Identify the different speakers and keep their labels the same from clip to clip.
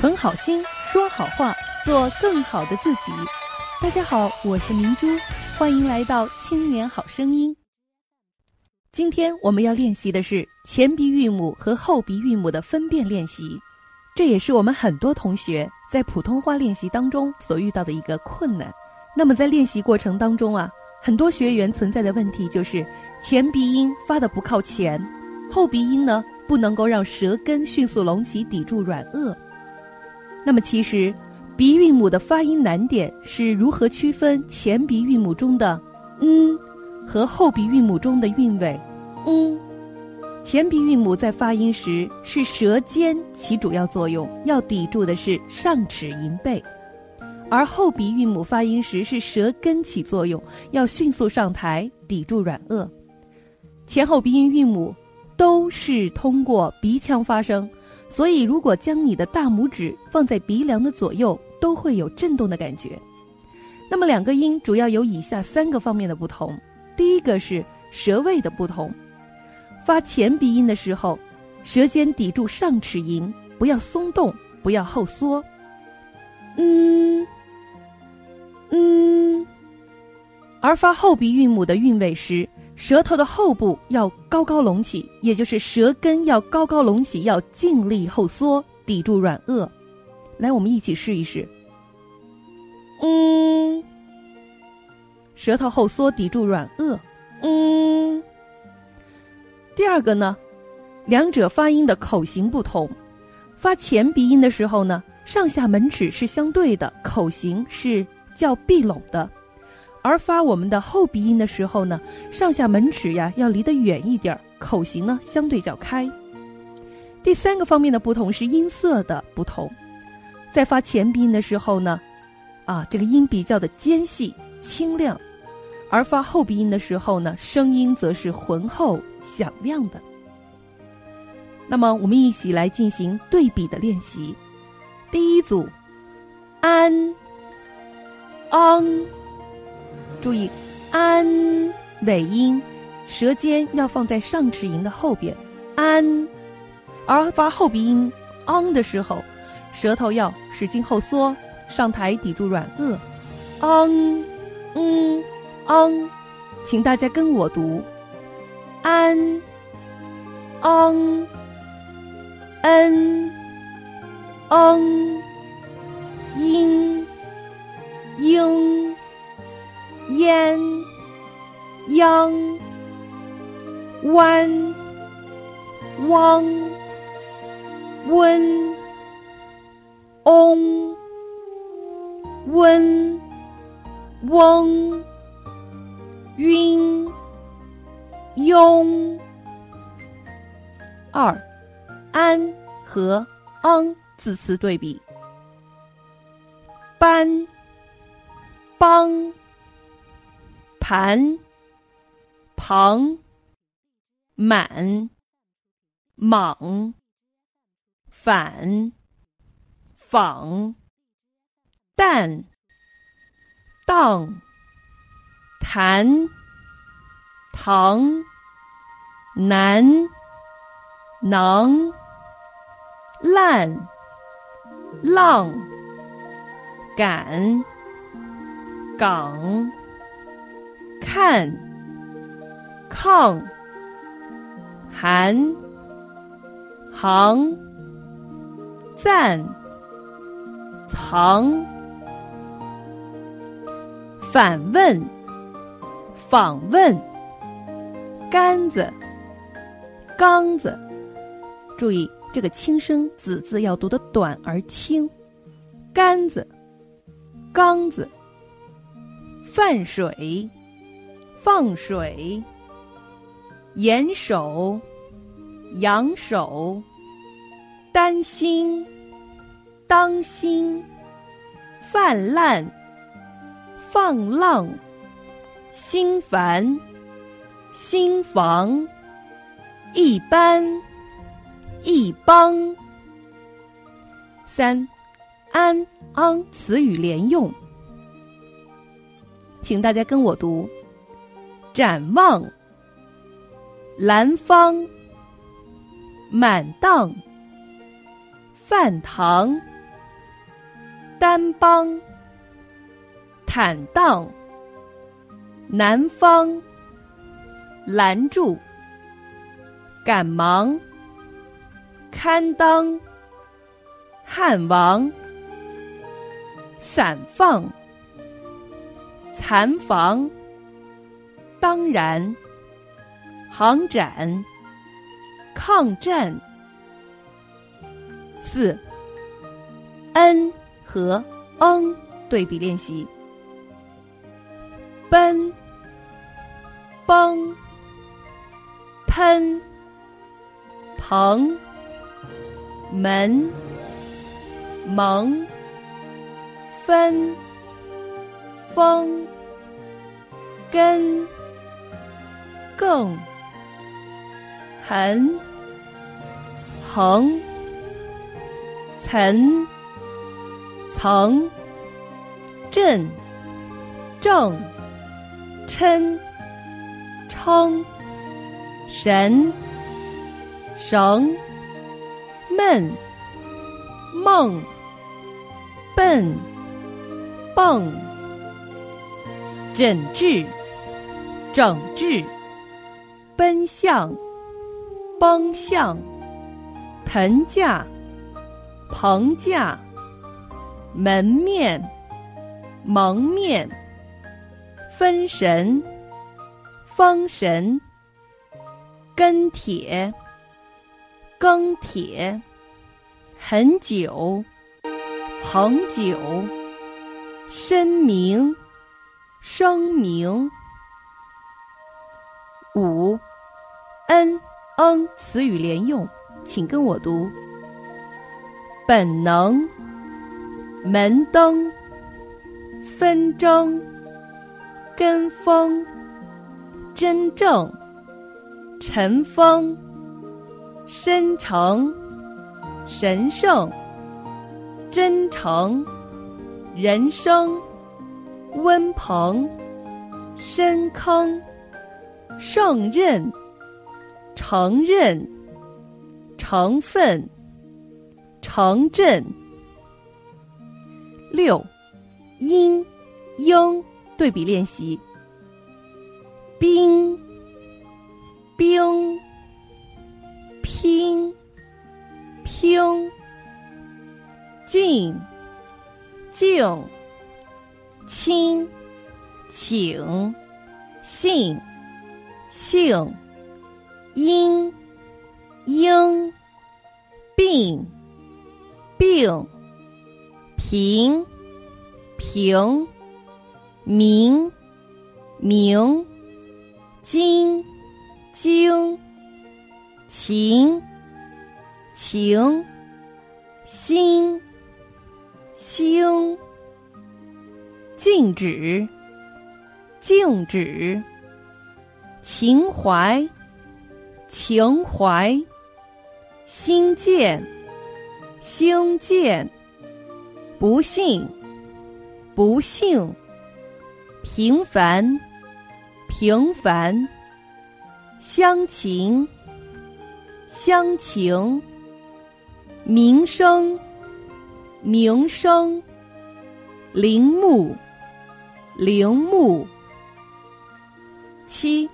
Speaker 1: 存好心，说好话，做更好的自己。大家好，我是明珠，欢迎来到青年好声音。今天我们要练习的是前鼻韵母和后鼻韵母的分辨练习，这也是我们很多同学在普通话练习当中所遇到的一个困难。那么在练习过程当中啊，很多学员存在的问题就是前鼻音发的不靠前，后鼻音呢不能够让舌根迅速隆起抵住软腭。那么其实，鼻韵母的发音难点是如何区分前鼻韵母中的“嗯”和后鼻韵母中的韵尾“嗯”。前鼻韵母在发音时是舌尖起主要作用，要抵住的是上齿龈背；而后鼻韵母发音时是舌根起作用，要迅速上抬抵住软腭。前后鼻音韵母都是通过鼻腔发声。所以，如果将你的大拇指放在鼻梁的左右，都会有震动的感觉。那么，两个音主要有以下三个方面的不同：第一个是舌位的不同，发前鼻音的时候，舌尖抵住上齿龈，不要松动，不要后缩。嗯，嗯。而发后鼻韵母的韵尾时。舌头的后部要高高隆起，也就是舌根要高高隆起，要尽力后缩，抵住软腭。来，我们一起试一试。嗯，舌头后缩，抵住软腭。嗯。第二个呢，两者发音的口型不同。发前鼻音的时候呢，上下门齿是相对的，口型是较闭拢的。而发我们的后鼻音的时候呢，上下门齿呀要离得远一点，口型呢相对较开。第三个方面的不同是音色的不同，在发前鼻音的时候呢，啊这个音比较的尖细清亮，而发后鼻音的时候呢，声音则是浑厚响亮的。那么我们一起来进行对比的练习。第一组，安，昂。注意，安尾音，舌尖要放在上齿龈的后边，安。而发后鼻音 ang 的时候，舌头要使劲后缩，上抬抵住软腭，ang，嗯，ang，请大家跟我读，安，ang，嗯，ang，音，英。烟，央，弯，汪，温，嗡，温，嗡，晕，庸。二，安和昂字词对比。班，帮。盘、庞、满、莽、反、仿、淡、当、谈、唐、难、囊、烂、浪、赶、港。看，抗，韩，行，赞，藏，反问，访问，杆子，刚子，注意这个轻声子字要读的短而轻，杆子，刚子，泛水。放水，严守，扬手，担心，当心，泛滥，放浪，心烦，心防，一般，一帮。三，安昂词语连用，请大家跟我读。展望，兰芳，满当，饭堂，参邦，坦荡，南方，拦住，赶忙，堪当，汉王，散放，残房，当然，航展，抗战。四，n 和 n 对比练习。奔，崩，喷，棚，门，蒙，分，风，根，更，横，横。岑，曾，震，正，称，称，神，绳，闷，梦，笨，蹦，诊治，整治，奔向，崩向，盆架。棚架、门面、蒙面、分神、封神、跟帖、更帖、很久、恒久、申明、声明。五，n、嗯词语连用，请跟我读。本能，门灯，纷争，跟风，真正，尘封，深诚，神圣，真诚，人生，温棚，深坑，胜任，承认，成分。城镇。六，阴，鹰对比练习。冰，冰，拼，拼，静，静，亲，请，信，姓，因，应，病。病，平，平，明，明，经，经，情，情，心，星，静止，静止，情怀，情怀，新建。兴建，不幸，不幸，平凡，平凡，乡情，乡情，名声，名声，陵墓，陵墓。七，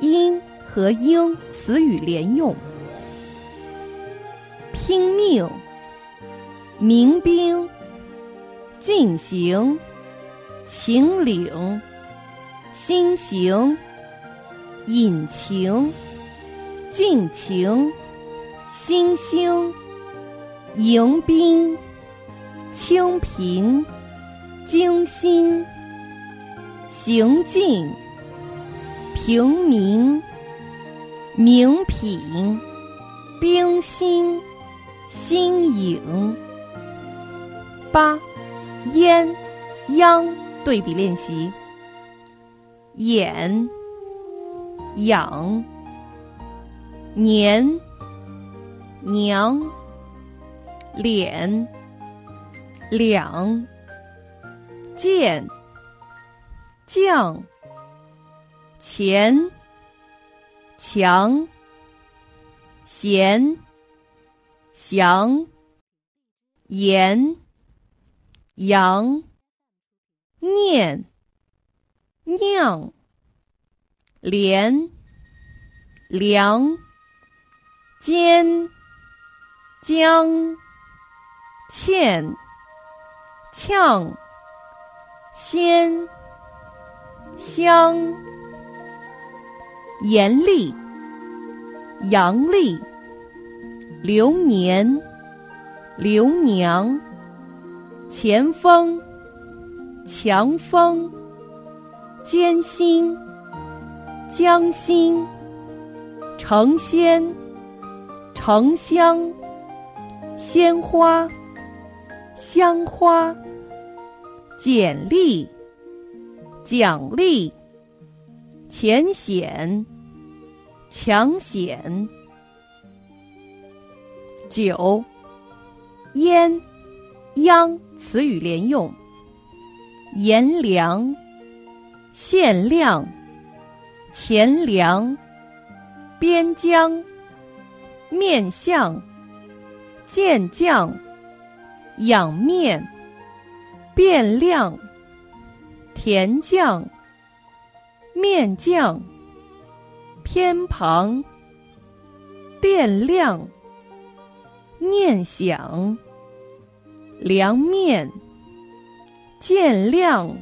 Speaker 1: 音和应词语连用，拼命。民兵。进行，秦岭新行，引擎。尽情，新兴。迎宾。清贫。精心。行进。平民。名品冰心新颖。八，烟，央对比练习。眼，养，年，娘，脸，两，见，将，钱，强，贤，祥，言。阳，念，酿，连，良，坚，将，欠，呛，鲜，香，严厉，阳历，流年，流娘。前锋，强风，艰辛，江心，成仙，成香，鲜花，香花，简历，奖励，浅显，抢险，九，烟。央词语连用：炎凉、限量、钱粮、边疆、面相、健将、仰面、变量、甜酱、面酱、偏旁、电量、念想。凉面，见谅，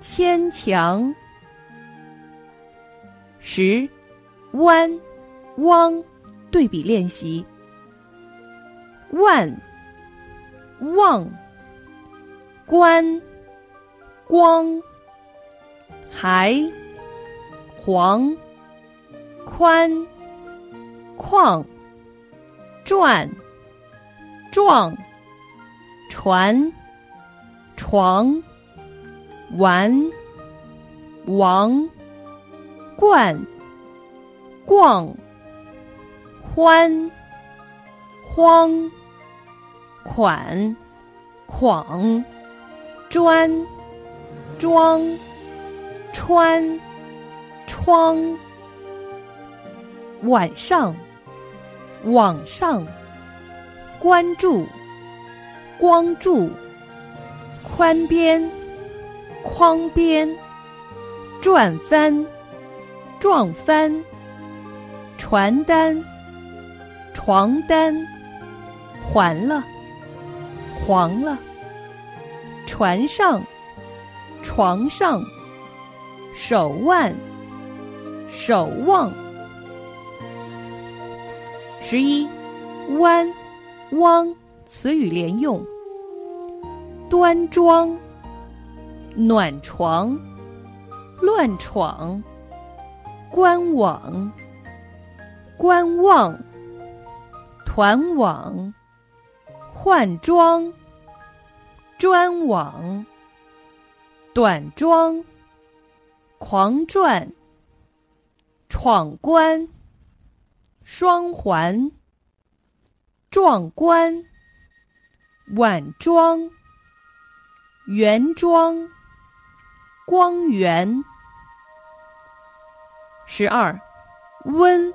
Speaker 1: 牵强。十，弯，汪，对比练习。万，望，观，光，还，黄，宽，旷，转，撞。船，床，玩，王，冠，逛，欢，慌，款，khoảng，专，装，穿，窗，晚上，网上，关注。光柱，宽边，框边，转翻，撞翻，传单，床单，还了，黄了，船上，床上，手腕，守望，十一，弯，汪。词语连用：端庄、暖床、乱闯、官网、观望、团网、换装、专网、短装、狂转、闯关、双环、壮观。晚装，原装，光源。十二，温，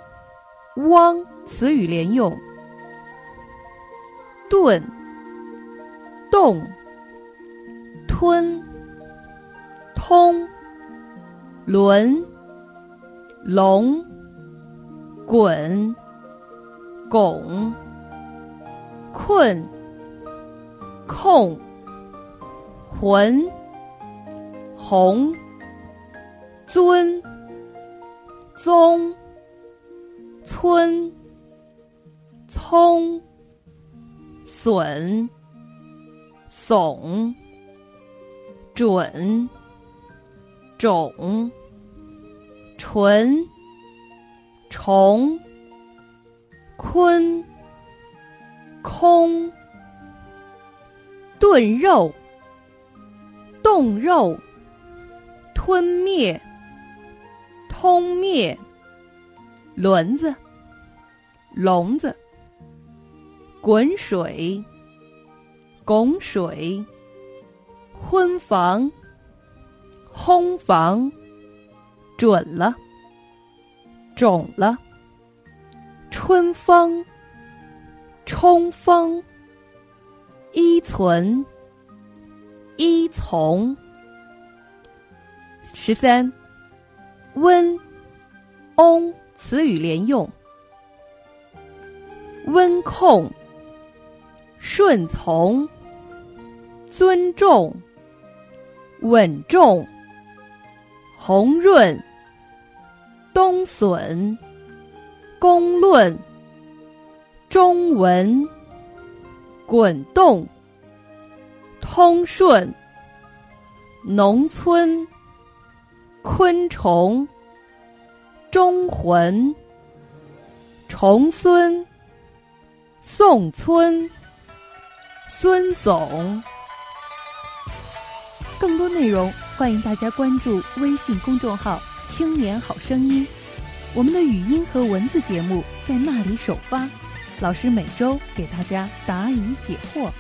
Speaker 1: 汪，词语连用。顿，动，吞，通，轮，龙，滚，拱，困。控，浑，红，尊，宗，村，葱，笋，耸，准，种，纯，虫，坤，空。炖肉，冻肉，吞灭，通灭，轮子，笼子，滚水，拱水，婚房，烘房，准了，肿了，春风，冲锋。依存，依从。十三，温，翁词语连用。温控，顺从，尊重，稳重，红润，冬笋，公论，中文，滚动，通顺，农村，昆虫，中魂，重孙。宋村，孙总。更多内容，欢迎大家关注微信公众号“青年好声音”，我们的语音和文字节目在那里首发，老师每周给大家答疑解惑。